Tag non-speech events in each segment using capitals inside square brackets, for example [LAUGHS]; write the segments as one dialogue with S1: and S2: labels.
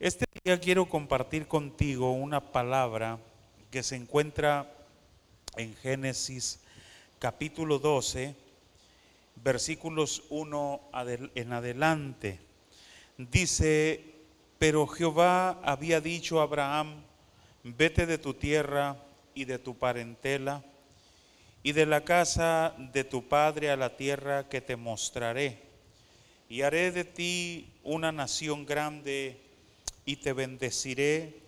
S1: Este día quiero compartir contigo una palabra que se encuentra en Génesis capítulo 12, versículos 1 en adelante. Dice, pero Jehová había dicho a Abraham, vete de tu tierra y de tu parentela y de la casa de tu padre a la tierra que te mostraré, y haré de ti una nación grande y te bendeciré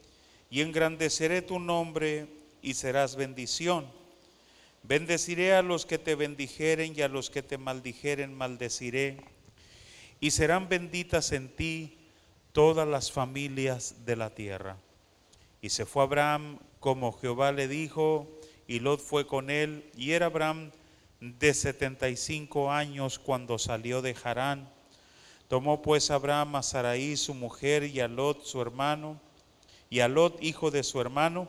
S1: y engrandeceré tu nombre y serás bendición. Bendeciré a los que te bendijeren y a los que te maldijeren maldeciré. Y serán benditas en ti todas las familias de la tierra. Y se fue Abraham como Jehová le dijo, y Lot fue con él, y era Abraham de setenta y cinco años cuando salió de Harán Tomó pues Abraham a Sarai su mujer y a Lot su hermano, y a Lot hijo de su hermano,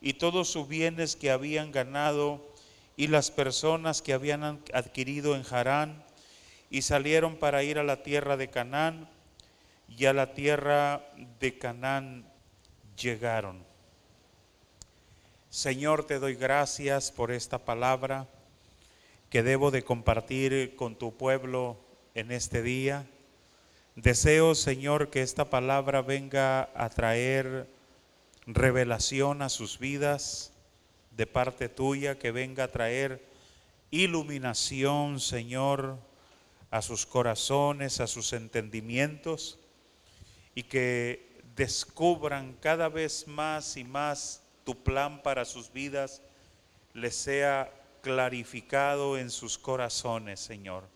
S1: y todos sus bienes que habían ganado, y las personas que habían adquirido en Harán, y salieron para ir a la tierra de Canaán, y a la tierra de Canaán llegaron. Señor, te doy gracias por esta palabra que debo de compartir con tu pueblo en este día. Deseo, Señor, que esta palabra venga a traer revelación a sus vidas de parte tuya, que venga a traer iluminación, Señor, a sus corazones, a sus entendimientos, y que descubran cada vez más y más tu plan para sus vidas, les sea clarificado en sus corazones, Señor.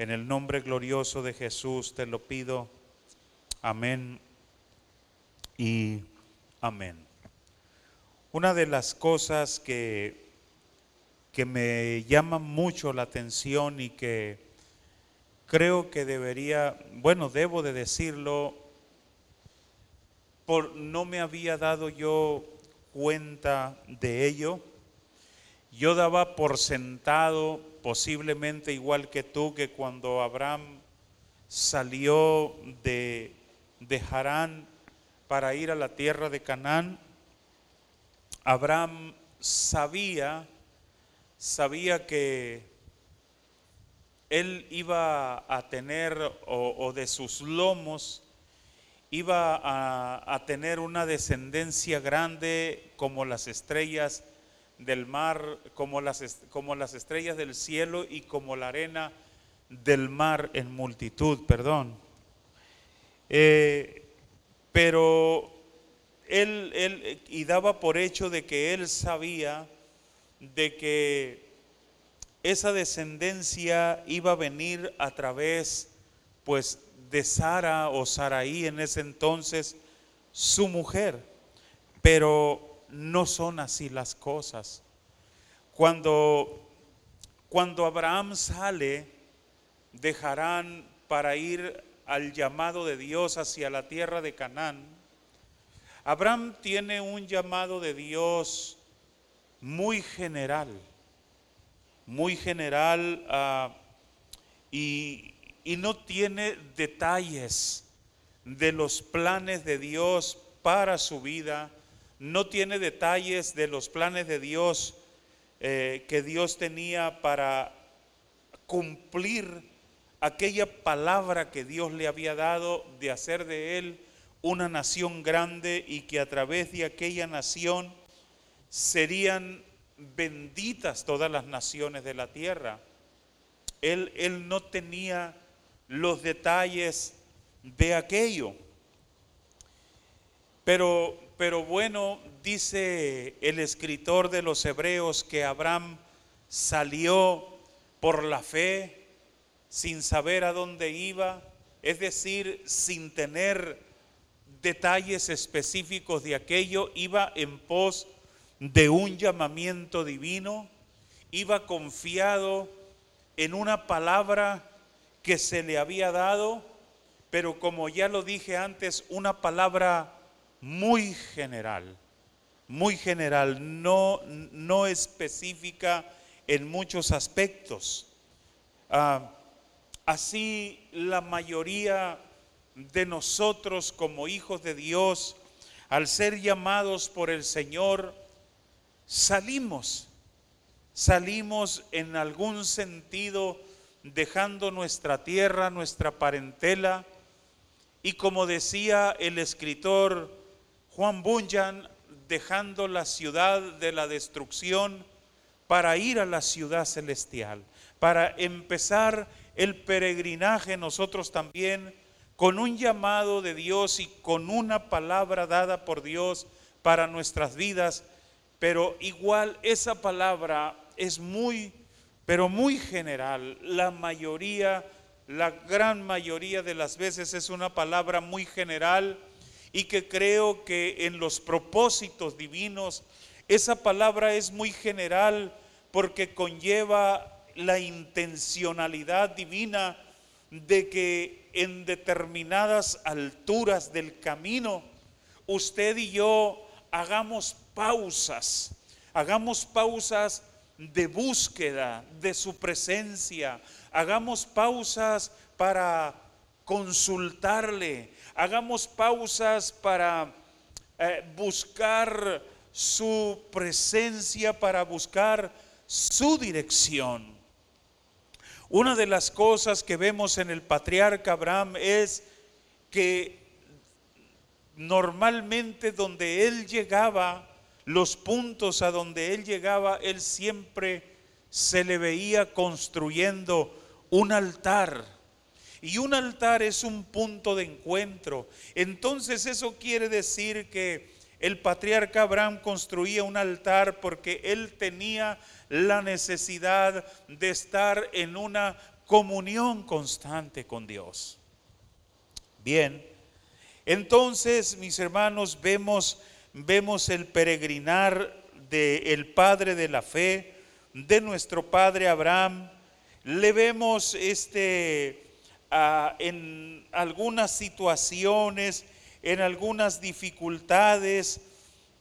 S1: En el nombre glorioso de Jesús te lo pido. Amén y amén. Una de las cosas que, que me llama mucho la atención y que creo que debería, bueno, debo de decirlo, por, no me había dado yo cuenta de ello. Yo daba por sentado posiblemente igual que tú, que cuando Abraham salió de, de Harán para ir a la tierra de Canaán, Abraham sabía, sabía que él iba a tener, o, de sus lomos, iba a, a, tener una descendencia grande como las estrellas del mar, como las, como las estrellas del cielo y como la arena del mar en multitud, perdón. Eh, pero él, él, y daba por hecho de que él sabía de que esa descendencia iba a venir a través, pues, de Sara o Saraí en ese entonces, su mujer. Pero no son así las cosas. Cuando, cuando Abraham sale de Harán para ir al llamado de Dios hacia la tierra de Canaán, Abraham tiene un llamado de Dios muy general, muy general ah, y, y no tiene detalles de los planes de Dios para su vida no tiene detalles de los planes de Dios eh, que Dios tenía para cumplir aquella palabra que Dios le había dado de hacer de él una nación grande y que a través de aquella nación serían benditas todas las naciones de la tierra. Él, él no tenía los detalles de aquello. Pero pero bueno, dice el escritor de los Hebreos que Abraham salió por la fe sin saber a dónde iba, es decir, sin tener detalles específicos de aquello, iba en pos de un llamamiento divino, iba confiado en una palabra que se le había dado, pero como ya lo dije antes, una palabra muy general, muy general, no, no específica en muchos aspectos. Ah, así la mayoría de nosotros como hijos de Dios, al ser llamados por el Señor, salimos, salimos en algún sentido dejando nuestra tierra, nuestra parentela, y como decía el escritor Juan Bunyan, dejando la ciudad de la destrucción para ir a la ciudad celestial, para empezar el peregrinaje nosotros también con un llamado de Dios y con una palabra dada por Dios para nuestras vidas, pero igual esa palabra es muy, pero muy general. La mayoría, la gran mayoría de las veces es una palabra muy general y que creo que en los propósitos divinos esa palabra es muy general porque conlleva la intencionalidad divina de que en determinadas alturas del camino usted y yo hagamos pausas, hagamos pausas de búsqueda de su presencia, hagamos pausas para consultarle, hagamos pausas para eh, buscar su presencia, para buscar su dirección. Una de las cosas que vemos en el patriarca Abraham es que normalmente donde él llegaba, los puntos a donde él llegaba, él siempre se le veía construyendo un altar. Y un altar es un punto de encuentro. Entonces eso quiere decir que el patriarca Abraham construía un altar porque él tenía la necesidad de estar en una comunión constante con Dios. Bien, entonces mis hermanos vemos, vemos el peregrinar del Padre de la fe, de nuestro Padre Abraham, le vemos este, en algunas situaciones, en algunas dificultades,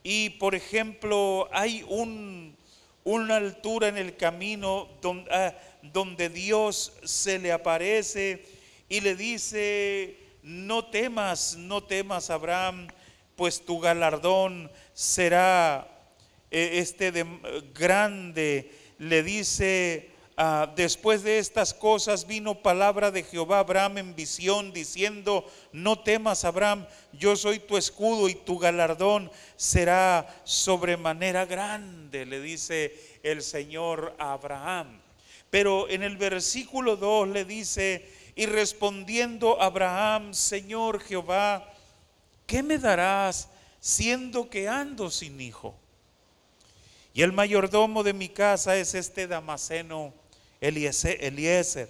S1: y por ejemplo hay un, una altura en el camino donde, ah, donde Dios se le aparece y le dice, no temas, no temas Abraham, pues tu galardón será eh, este de, grande. Le dice, ah, después de estas cosas vino palabra de Jehová a Abraham en visión diciendo, no temas Abraham, yo soy tu escudo y tu galardón será sobremanera grande, le dice el Señor a Abraham. Pero en el versículo 2 le dice, y respondiendo Abraham, Señor Jehová, ¿qué me darás siendo que ando sin hijo? Y el mayordomo de mi casa es este Damaseno Eliezer.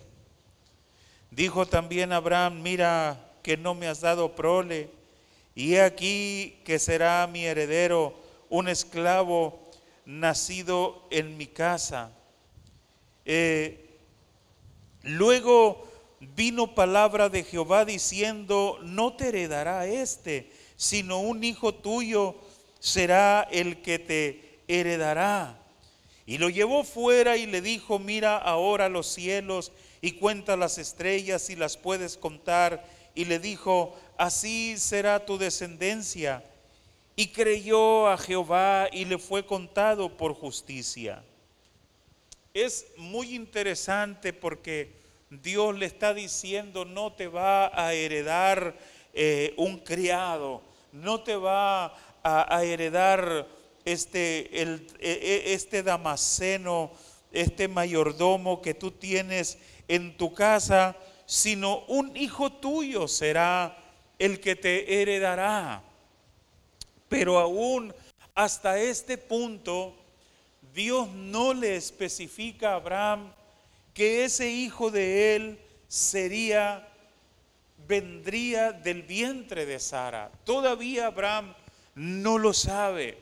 S1: Dijo también Abraham, mira que no me has dado prole, y he aquí que será mi heredero un esclavo nacido en mi casa. Eh, luego vino palabra de Jehová diciendo, no te heredará este, sino un hijo tuyo será el que te heredará. Y lo llevó fuera y le dijo, mira ahora los cielos y cuenta las estrellas y las puedes contar. Y le dijo, así será tu descendencia y creyó a Jehová y le fue contado por justicia. Es muy interesante porque Dios le está diciendo, no te va a heredar eh, un criado, no te va a, heredar este, el, e, e, este damaseno, este mayordomo que tú tienes en tu casa, sino un hijo tuyo será el que te heredará. Pero aún hasta este punto, Dios no le especifica a Abraham que ese hijo de él sería, vendría del vientre de Sara. Todavía Abraham no lo sabe.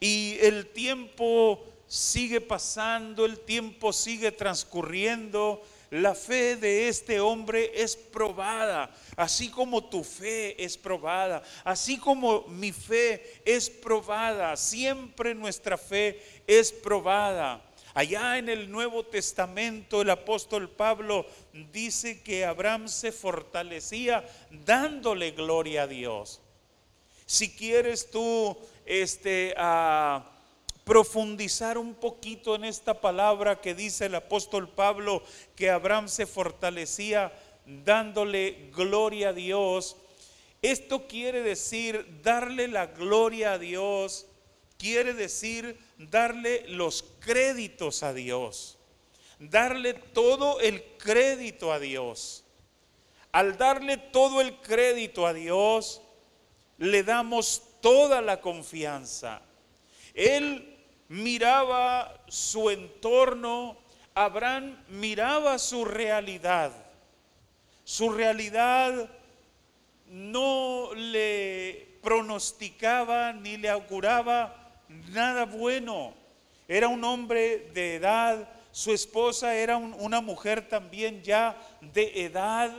S1: Y el tiempo sigue pasando, el tiempo sigue transcurriendo la fe de este hombre es probada, así como tu fe es probada, así como mi fe es probada, siempre nuestra fe es probada. Allá en el Nuevo Testamento el apóstol Pablo dice que Abraham se fortalecía dándole gloria a Dios. Si quieres tú este, a profundizar un poquito en esta palabra que dice el apóstol Pablo, que Abraham se fortalecía dándole gloria a Dios, esto quiere decir darle la gloria a Dios, quiere decir darle los créditos a Dios, darle todo el crédito a Dios. Al darle todo el crédito a Dios, le damos toda la confianza. Él miraba su entorno, Abraham miraba su realidad. Su realidad no le pronosticaba ni le auguraba nada bueno. Era un hombre de edad, su esposa era una mujer también ya de edad.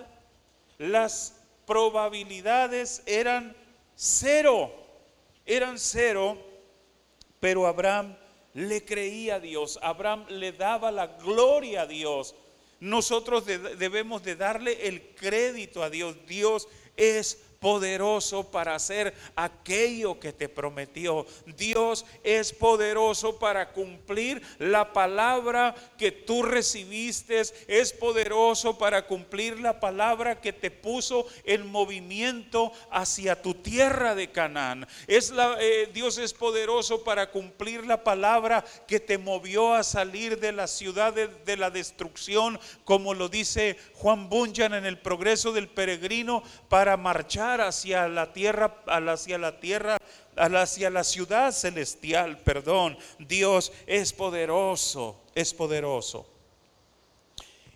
S1: Las probabilidades eran cero, eran cero, pero Abraham le creía a Dios, Abraham le daba la gloria a Dios. Nosotros debemos de darle el crédito a Dios. Dios es poderoso para hacer aquello que te prometió. Dios es poderoso para cumplir la palabra que tú recibiste. Es poderoso para cumplir la palabra que te puso en movimiento hacia tu tierra de Canaán. Es la, eh, Dios es poderoso para cumplir la palabra que te movió a salir de la ciudad de, de la destrucción, como lo dice Juan Bunyan en el progreso del peregrino, para marchar hacia la tierra, hacia la tierra, hacia la ciudad celestial, perdón. Dios es poderoso, es poderoso.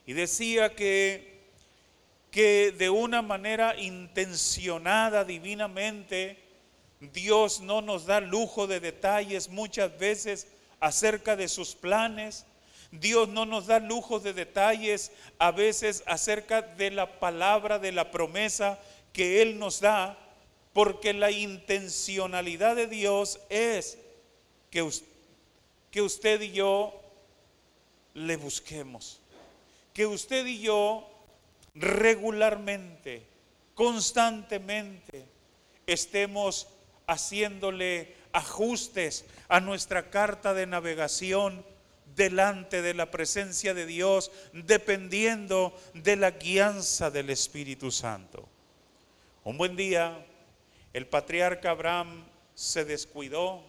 S1: Y decía que, que de una manera intencionada divinamente, Dios no nos da lujo de detalles muchas veces acerca de sus planes. Dios no nos da lujo de detalles a veces acerca de la palabra, de la promesa que Él nos da, porque la intencionalidad de Dios es que, usted y yo le busquemos, que usted y yo regularmente, constantemente, estemos haciéndole ajustes a nuestra carta de navegación delante de la presencia de Dios, dependiendo de la guianza del Espíritu Santo. Un buen día, el patriarca Abraham se descuidó,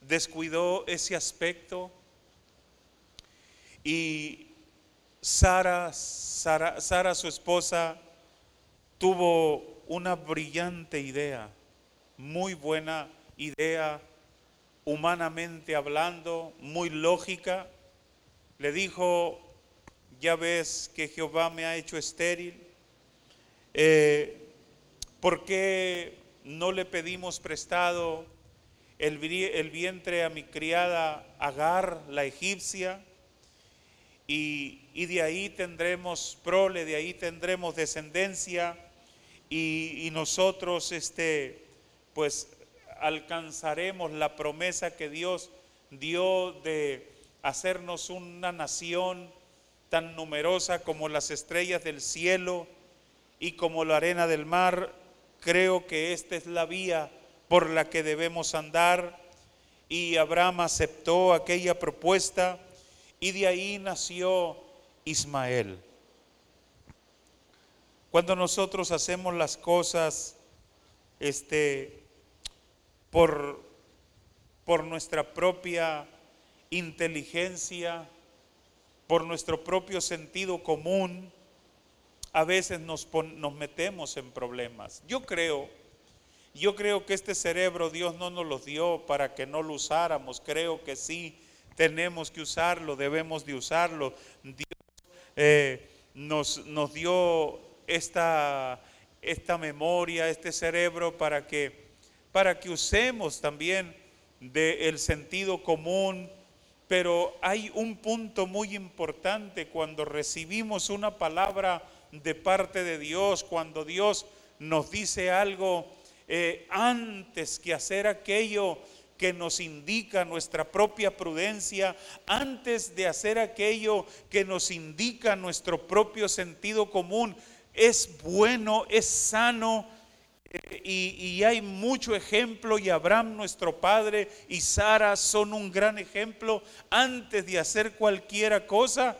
S1: descuidó ese aspecto y Sara, Sara, Sara su esposa, tuvo una brillante idea, muy buena idea, humanamente hablando, muy lógica. Le dijo, ya ves que Jehová me ha hecho estéril eh, ¿Por qué no le pedimos prestado el, vientre a mi criada Agar, la egipcia? Y, de ahí tendremos prole, de ahí tendremos descendencia y, nosotros este, pues alcanzaremos la promesa que Dios dio de hacernos una nación tan numerosa como las estrellas del cielo y como la arena del mar, creo que esta es la vía por la que debemos andar. Y Abraham aceptó aquella propuesta y de ahí nació Ismael. Cuando nosotros hacemos las cosas este, por, por nuestra propia inteligencia, por nuestro propio sentido común, a veces nos, metemos en problemas. Yo creo, yo creo que este cerebro Dios no nos lo dio para que no lo usáramos. Creo que sí, tenemos que usarlo, debemos de usarlo. Dios eh, nos, nos, dio esta, esta memoria, este cerebro para que, para que usemos también del sentido común. Pero hay un punto muy importante cuando recibimos una palabra de parte de Dios, cuando Dios nos dice algo, eh, antes que hacer aquello que nos indica nuestra propia prudencia, antes de hacer aquello que nos indica nuestro propio sentido común, es bueno, es sano. Eh, y, hay mucho ejemplo y Abraham nuestro padre y Sara son un gran ejemplo. Antes de hacer cualquiera cosa,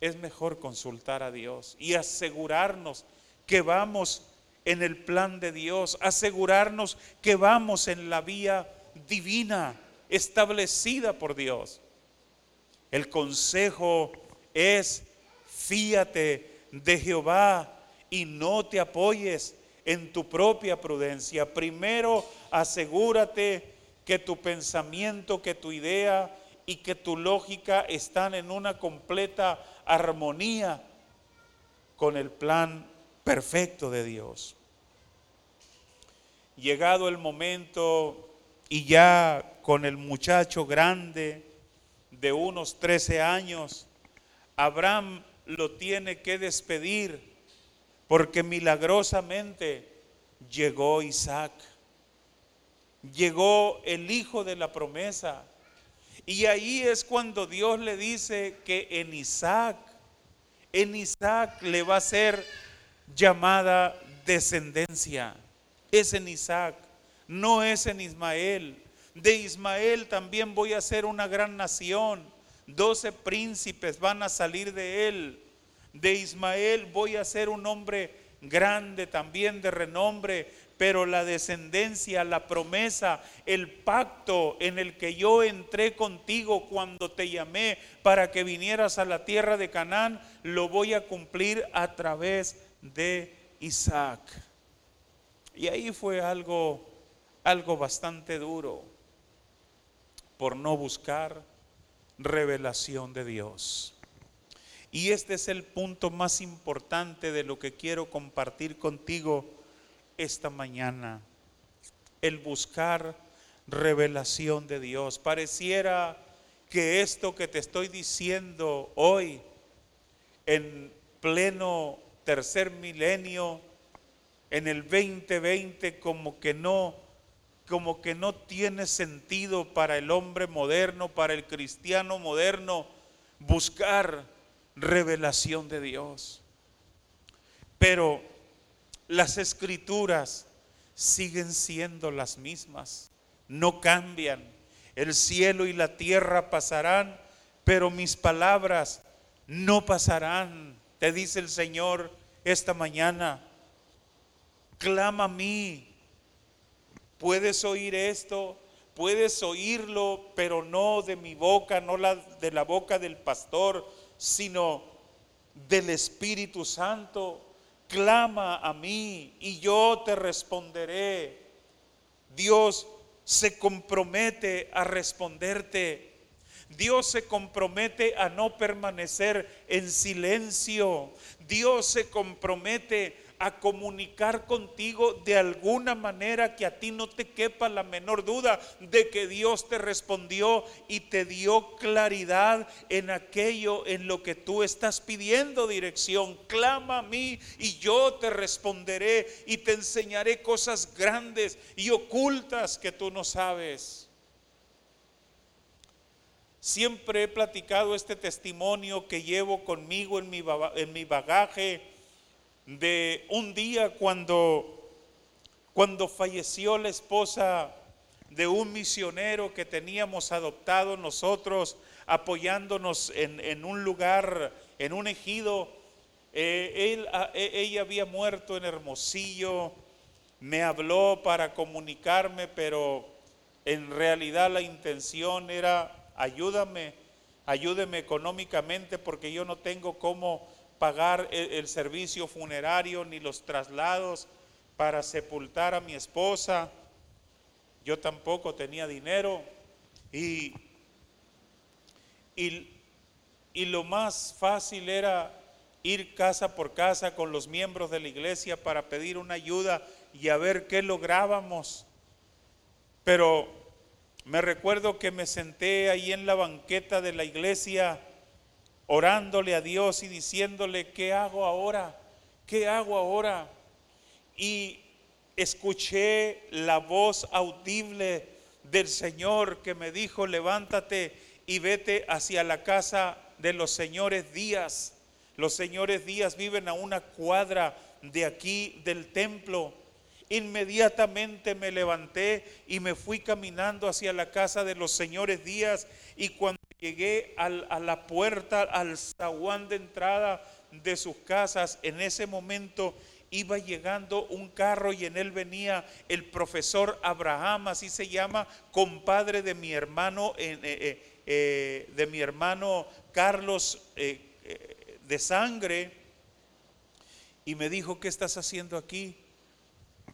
S1: es mejor consultar a Dios y asegurarnos que vamos en el plan de Dios, asegurarnos que vamos en la vía divina establecida por Dios. El consejo es, fíate de Jehová y no te apoyes en tu propia prudencia. Primero asegúrate que tu pensamiento, que tu idea y que tu lógica están en una completa armonía con el plan perfecto de Dios. Llegado el momento y ya con el muchacho grande de unos 13 años, Abraham lo tiene que despedir porque milagrosamente llegó Isaac, llegó el hijo de la promesa. Y ahí es cuando Dios le dice que en Isaac, en Isaac le va a ser llamada descendencia. Es en Isaac no es en Ismael. De Ismael también voy a ser una gran nación. Doce príncipes van a salir de él. De Ismael voy a ser un hombre grande también de renombre, pero la descendencia, la promesa, el pacto en el que yo entré contigo cuando te llamé para que vinieras a la tierra de Canaán, lo voy a cumplir a través de Isaac. Y ahí fue algo algo bastante duro por no buscar revelación de Dios. Y este es el punto más importante de lo que quiero compartir contigo esta mañana. El buscar revelación de Dios. Pareciera que esto que te estoy diciendo hoy, en pleno tercer milenio, en el 2020, como que no como que no tiene sentido para el hombre moderno, para el cristiano moderno, buscar revelación de Dios. Pero las escrituras siguen siendo las mismas, no cambian. El cielo y la tierra pasarán, pero mis palabras no pasarán. Te dice el Señor esta mañana, clama a mí Puedes oír esto, puedes oírlo, pero no de mi boca, no la, de la boca del pastor, sino del Espíritu Santo. Clama a mí y yo te responderé. Dios se compromete a responderte. Dios se compromete a no permanecer en silencio. Dios se compromete a comunicar contigo de alguna manera que a ti no te quepa la menor duda de que Dios te respondió y te dio claridad en aquello en lo que tú estás pidiendo dirección. Clama a mí y yo te responderé y te enseñaré cosas grandes y ocultas que tú no sabes. Siempre he platicado este testimonio que llevo conmigo en mi, en mi bagaje de un día cuando, cuando falleció la esposa de un misionero que teníamos adoptado nosotros, apoyándonos en, un lugar, en un ejido. Eh, él, e, ella había muerto en Hermosillo, me habló para comunicarme, pero en realidad la intención era ayúdame, ayúdeme económicamente porque yo no tengo cómo pagar el, servicio funerario ni los traslados para sepultar a mi esposa. Yo tampoco tenía dinero y, y, y, lo más fácil era ir casa por casa con los miembros de la iglesia para pedir una ayuda y a ver qué lográbamos. Pero me recuerdo que me senté ahí en la banqueta de la iglesia orándole a Dios y diciéndole, ¿qué hago ahora? ¿Qué hago ahora? Y escuché la voz audible del Señor que me dijo, levántate y vete hacia la casa de los señores Díaz. Los señores Díaz viven a una cuadra de aquí del templo. Inmediatamente me levanté y me fui caminando hacia la casa de los señores Díaz y cuando llegué a la puerta, al zaguán de entrada de sus casas, en ese momento iba llegando un carro y en él venía el profesor Abraham, así se llama, compadre de mi hermano, eh, eh, eh, de mi hermano Carlos de sangre, y me dijo, ¿qué estás haciendo aquí?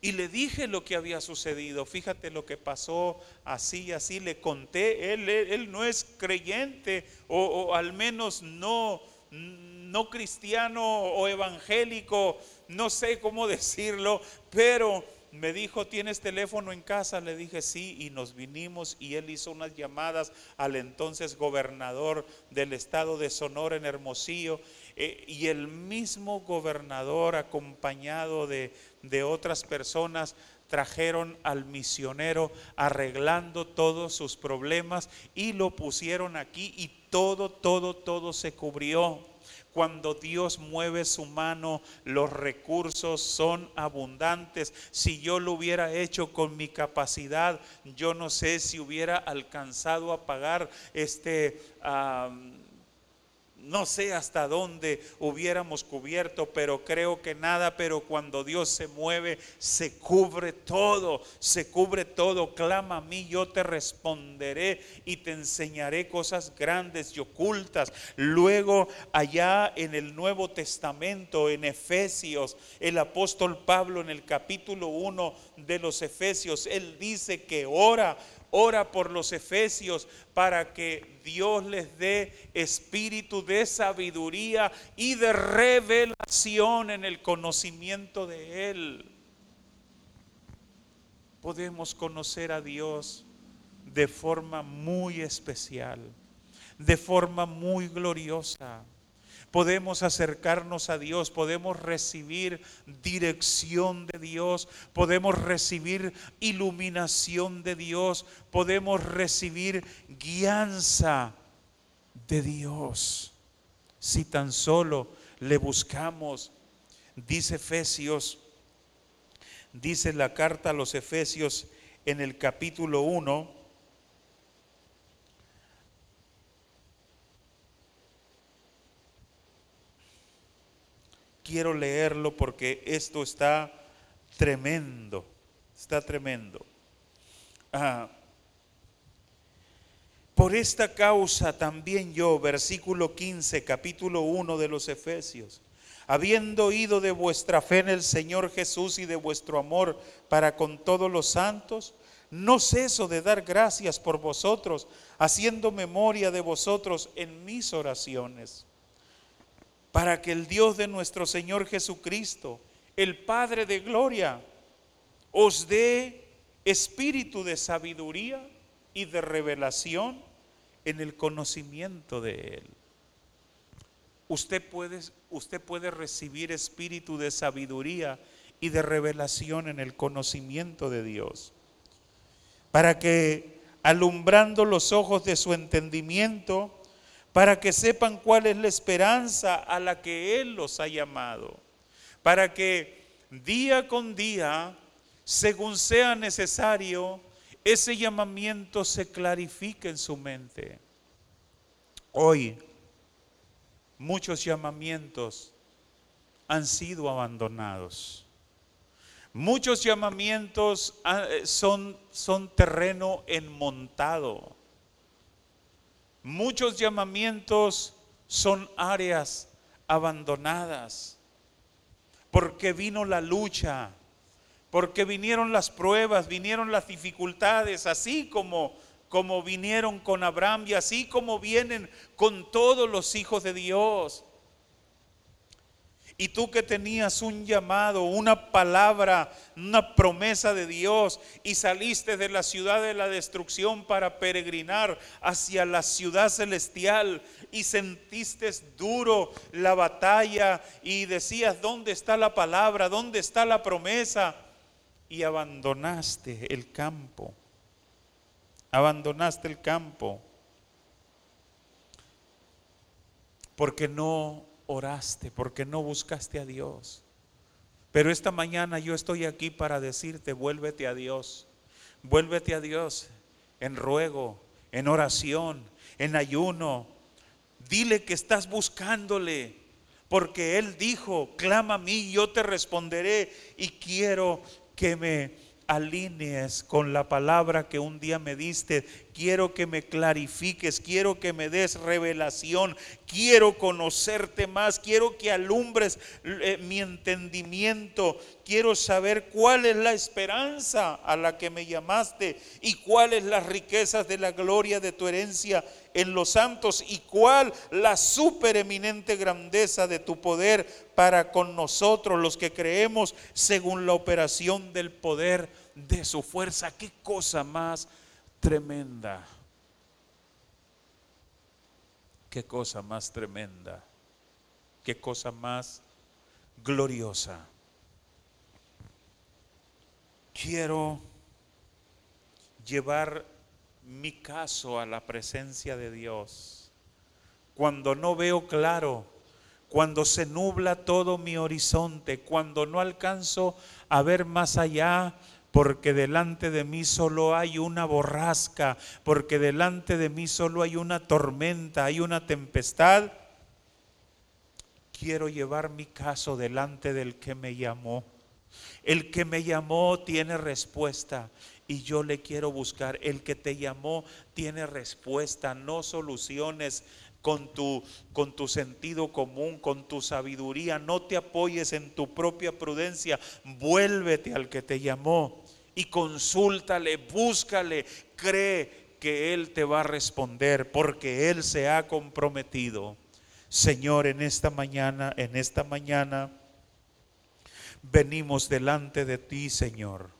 S1: Y le dije lo que había sucedido. Fíjate lo que pasó así, así. Le conté. Él, él, no es creyente o, al menos no, no cristiano o evangélico. No sé cómo [LAUGHS] decirlo. Pero me dijo, ¿tienes teléfono en casa? Le dije, sí, y nos vinimos y él hizo unas llamadas al entonces gobernador del estado de Sonora en Hermosillo. Eh, y el mismo gobernador acompañado de, de otras personas trajeron al misionero arreglando todos sus problemas y lo pusieron aquí y todo, todo, todo se cubrió. Cuando Dios mueve su mano, los recursos son abundantes. Si yo lo hubiera hecho con mi capacidad, yo no sé si hubiera alcanzado a pagar este no sé hasta dónde hubiéramos cubierto, pero creo que nada, pero cuando Dios se mueve, se cubre todo, se cubre todo. Clama a mí, yo te responderé y te enseñaré cosas grandes y ocultas. Luego, allá en el Nuevo Testamento, en Efesios, el apóstol Pablo en el capítulo 1 de los Efesios, él dice que ora ora por los efesios para que Dios les dé espíritu de sabiduría y de revelación en el conocimiento de Él. Podemos conocer a Dios de forma muy especial, de forma muy gloriosa podemos acercarnos a Dios, podemos recibir dirección de Dios, podemos recibir iluminación de Dios, podemos recibir guianza de Dios. Si tan solo le buscamos, dice Efesios, dice la carta a los Efesios en el capítulo 1, quiero leerlo porque esto está tremendo, está tremendo. Ah, por esta causa también yo, versículo 15, capítulo 1 de los Efesios, habiendo oído de vuestra fe en el Señor Jesús y de vuestro amor para con todos los santos, no ceso de dar gracias por vosotros, haciendo memoria de vosotros en mis oraciones para que el Dios de nuestro Señor Jesucristo, el Padre de Gloria, os dé espíritu de sabiduría y de revelación en el conocimiento de Él. Usted puede, usted puede recibir espíritu de sabiduría y de revelación en el conocimiento de Dios, para que alumbrando los ojos de su entendimiento, para que sepan cuál es la esperanza a la que Él los ha llamado, para que día con día, según sea necesario, ese llamamiento se clarifique en su mente. Hoy, muchos llamamientos han sido abandonados. Muchos llamamientos ah, son, son terreno enmontado. Muchos llamamientos son áreas abandonadas, porque vino la lucha, porque vinieron las pruebas, vinieron las dificultades, así como como vinieron con Abraham y así como vienen con todos los hijos de Dios. Y tú que tenías un llamado, una palabra, una promesa de Dios y saliste de la ciudad de la destrucción para peregrinar hacia la ciudad celestial y sentiste duro la batalla y decías, ¿dónde está la palabra? ¿Dónde está la promesa? Y abandonaste el campo. abandonaste el campo, porque no oraste, porque no buscaste a Dios. Pero esta mañana yo estoy aquí para decirte, vuélvete a Dios, vuélvete a Dios en ruego, en oración, en ayuno. Dile que estás buscándole, porque Él dijo, clama a mí, yo te responderé y quiero que me alinees con la palabra que un día me diste. Quiero que me clarifiques, quiero que me des revelación, quiero conocerte más, quiero que alumbres eh, mi entendimiento, quiero saber cuál es la esperanza a la que me llamaste y cuáles las riquezas de la gloria de tu herencia en los santos y cuál la supereminente grandeza de tu poder para con nosotros los que creemos según la operación del poder de su fuerza. Qué cosa más tremenda. Qué cosa más tremenda. Qué cosa más gloriosa. Quiero llevar mi caso a la presencia de Dios. Cuando no veo claro, cuando se nubla todo mi horizonte, cuando no alcanzo a ver más allá, porque delante de mí solo hay una borrasca, porque delante de mí solo hay una tormenta, hay una tempestad. Quiero llevar mi caso delante del que me llamó. El que me llamó tiene respuesta y yo le quiero buscar. El que te llamó tiene respuesta, no soluciones con tu, con tu sentido común, con tu sabiduría. No te apoyes en tu propia prudencia. Vuélvete al que te llamó y consúltale, búscale, cree que Él te va a responder porque Él se ha comprometido. Señor, en esta mañana, en esta mañana, venimos delante de ti, Señor,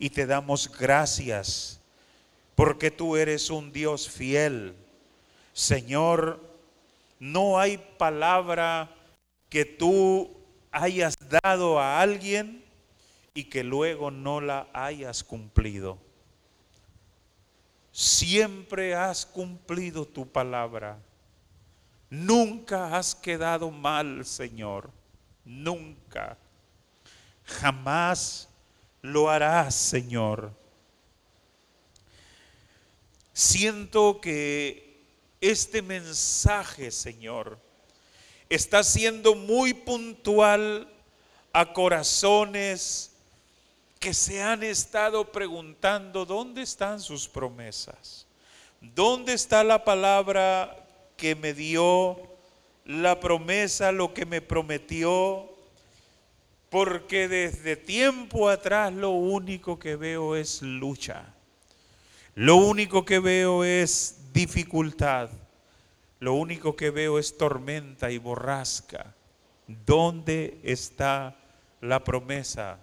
S1: y te damos gracias porque tú eres un Dios fiel. Señor, no hay palabra que tú hayas dado a alguien y que luego no la hayas cumplido. Siempre has cumplido tu palabra. Nunca has quedado mal, Señor. Nunca. Jamás lo harás, Señor. Siento que este mensaje, Señor, está siendo muy puntual a corazones que se han estado preguntando dónde están sus promesas, dónde está la palabra que me dio, la promesa, lo que me prometió, porque desde tiempo atrás lo único que veo es lucha, lo único que veo es dificultad, lo único que veo es tormenta y borrasca. ¿Dónde está la promesa?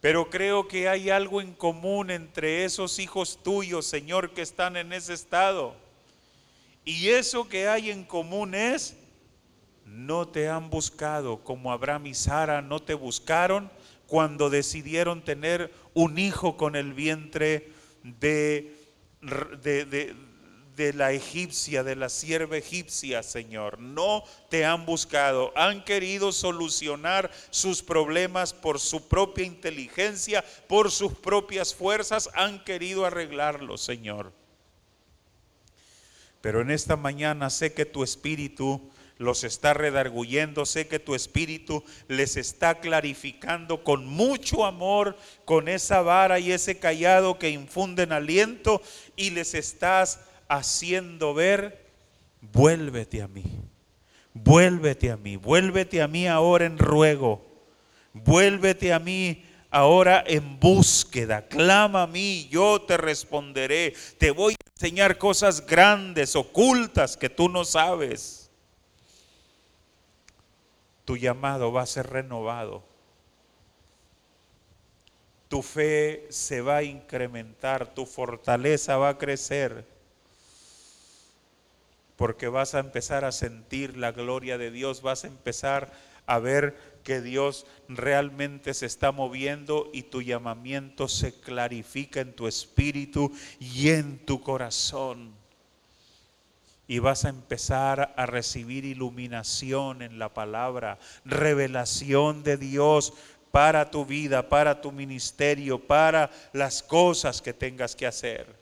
S1: Pero creo que hay algo en común entre esos hijos tuyos, Señor, que están en ese estado. Y eso que hay en común es, no te han buscado como Abraham y Sara no te buscaron cuando decidieron tener un hijo con el vientre de, de, de la egipcia, de la sierva egipcia, Señor. No te han buscado. Han querido solucionar sus problemas por su propia inteligencia, por sus propias fuerzas. Han querido arreglarlo, Señor. Pero en esta mañana sé que tu espíritu los está redarguyendo, sé que tu espíritu les está clarificando con mucho amor, con esa vara y ese callado que infunden aliento y les estás haciendo ver, vuélvete a mí, vuélvete a mí, vuélvete a mí ahora en ruego, vuélvete a mí ahora en búsqueda, clama a mí, yo te responderé, te voy a enseñar cosas grandes, ocultas que tú no sabes. Tu llamado va a ser renovado. Tu fe se va a incrementar, tu fortaleza va a crecer porque vas a empezar a sentir la gloria de Dios, vas a empezar a ver que Dios realmente se está moviendo y tu llamamiento se clarifica en tu espíritu y en tu corazón. Y vas a empezar a recibir iluminación en la palabra, revelación de Dios para tu vida, para tu ministerio, para las cosas que tengas que hacer.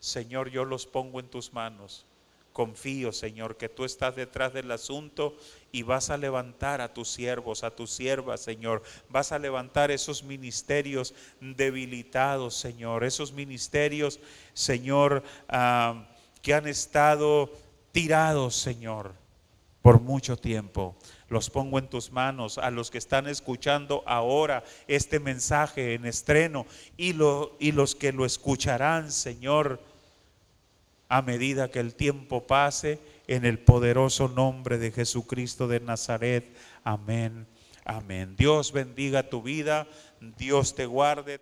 S1: Señor, yo los pongo en tus manos. Confío, Señor, que tú estás detrás del asunto y vas a levantar a tus siervos, a tus siervas, Señor. Vas a levantar esos ministerios debilitados, Señor. Esos ministerios, Señor, ah, que han estado tirados, Señor, por mucho tiempo los pongo en tus manos, a los que están escuchando ahora este mensaje en estreno y, y los que lo escucharán, Señor, a medida que el tiempo pase, en el poderoso nombre de Jesucristo de Nazaret. Amén. Amén. Dios bendiga tu vida, Dios te guarde.